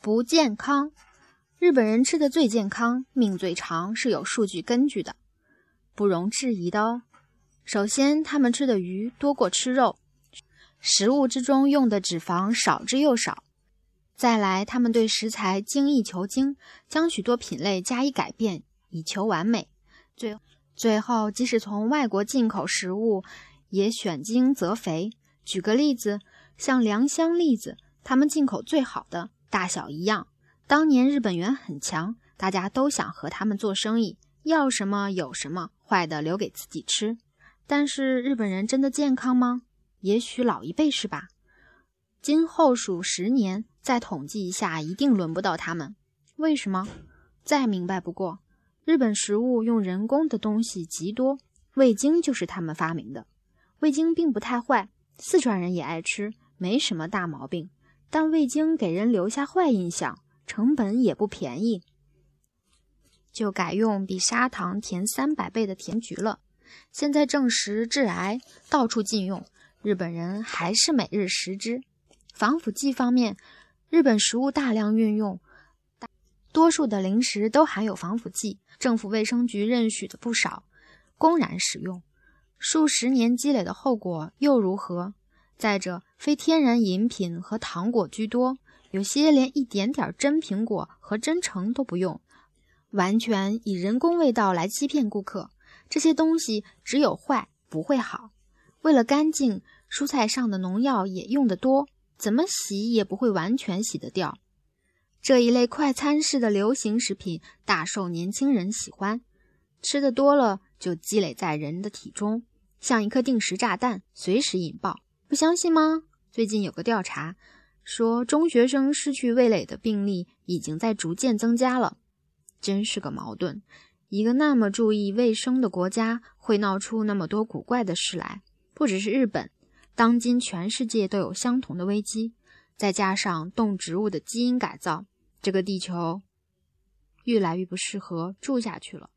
不健康。日本人吃的最健康，命最长，是有数据根据的，不容置疑的哦。首先，他们吃的鱼多过吃肉，食物之中用的脂肪少之又少。再来，他们对食材精益求精，将许多品类加以改变，以求完美。最最后，即使从外国进口食物，也选精择肥。举个例子，像良乡栗子，他们进口最好的，大小一样。当年日本元很强，大家都想和他们做生意，要什么有什么，坏的留给自己吃。但是日本人真的健康吗？也许老一辈是吧。今后数十年再统计一下，一定轮不到他们。为什么？再明白不过，日本食物用人工的东西极多，味精就是他们发明的。味精并不太坏，四川人也爱吃，没什么大毛病。但味精给人留下坏印象。成本也不便宜，就改用比砂糖甜三百倍的甜菊了。现在证实致癌，到处禁用，日本人还是每日食之。防腐剂方面，日本食物大量运用，多数的零食都含有防腐剂，政府卫生局认许的不少，公然使用，数十年积累的后果又如何？再者，非天然饮品和糖果居多。有些连一点点真苹果和真橙都不用，完全以人工味道来欺骗顾客。这些东西只有坏不会好。为了干净，蔬菜上的农药也用得多，怎么洗也不会完全洗得掉。这一类快餐式的流行食品大受年轻人喜欢，吃的多了就积累在人的体中，像一颗定时炸弹，随时引爆。不相信吗？最近有个调查。说中学生失去味蕾的病例已经在逐渐增加了，真是个矛盾。一个那么注意卫生的国家，会闹出那么多古怪的事来。不只是日本，当今全世界都有相同的危机。再加上动植物的基因改造，这个地球越来越不适合住下去了。